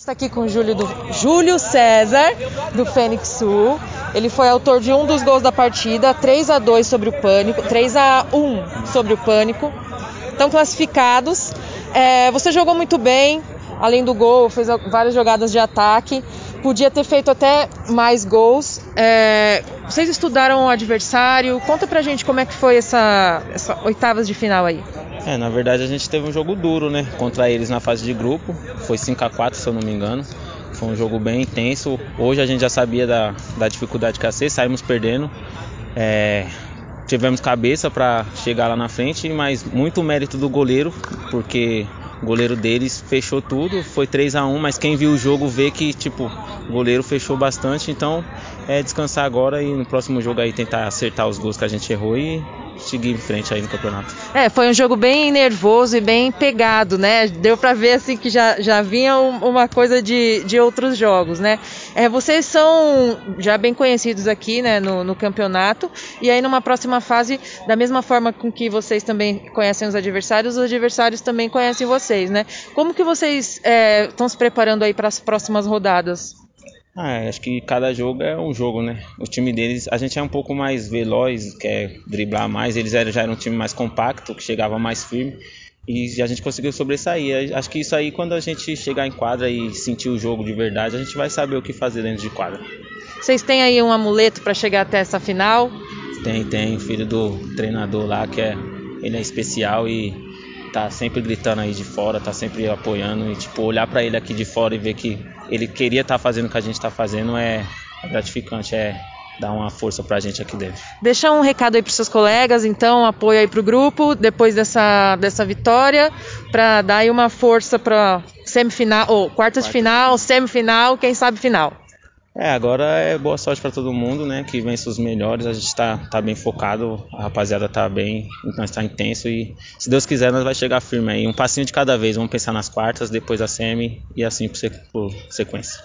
está aqui com o Júlio, do, Júlio César, do Fênix Sul. Ele foi autor de um dos gols da partida, 3 a 2 sobre o Pânico, 3 a 1 sobre o Pânico. Estão classificados. É, você jogou muito bem, além do gol, fez várias jogadas de ataque. Podia ter feito até mais gols. É, vocês estudaram o adversário? Conta pra gente como é que foi essa, essa oitavas de final aí. É, na verdade a gente teve um jogo duro, né? Contra eles na fase de grupo. Foi 5 a 4 se eu não me engano. Foi um jogo bem intenso. Hoje a gente já sabia da, da dificuldade que ia ser, saímos perdendo. É, tivemos cabeça para chegar lá na frente, mas muito mérito do goleiro, porque o goleiro deles fechou tudo, foi 3 a 1 mas quem viu o jogo vê que tipo, o goleiro fechou bastante, então é descansar agora e no próximo jogo aí tentar acertar os gols que a gente errou e seguir em frente aí no campeonato. É, foi um jogo bem nervoso e bem pegado, né? Deu para ver assim que já, já vinha uma coisa de, de outros jogos, né? É, vocês são já bem conhecidos aqui, né, no, no campeonato e aí numa próxima fase, da mesma forma com que vocês também conhecem os adversários, os adversários também conhecem vocês, né? Como que vocês estão é, se preparando aí para as próximas rodadas? Ah, acho que cada jogo é um jogo, né? O time deles, a gente é um pouco mais veloz, quer driblar mais. Eles já eram um time mais compacto, que chegava mais firme. E a gente conseguiu sobressair. Acho que isso aí, quando a gente chegar em quadra e sentir o jogo de verdade, a gente vai saber o que fazer dentro de quadra. Vocês têm aí um amuleto para chegar até essa final? Tem, tem. Filho do treinador lá, que é, ele é especial e tá sempre gritando aí de fora, tá sempre apoiando. E, tipo, olhar para ele aqui de fora e ver que ele queria estar tá fazendo o que a gente está fazendo é, é gratificante, é dar uma força para a gente aqui dentro. Deixa um recado aí para seus colegas, então, apoio aí para o grupo depois dessa, dessa vitória, para dar aí uma força para semifinal, ou quartas de final, semifinal, quem sabe final. É, agora é boa sorte para todo mundo, né? Que vence os melhores. A gente está tá bem focado, a rapaziada está bem, então está intenso e se Deus quiser nós vai chegar firme aí. Um passinho de cada vez. Vamos pensar nas quartas, depois a semi e assim por sequência.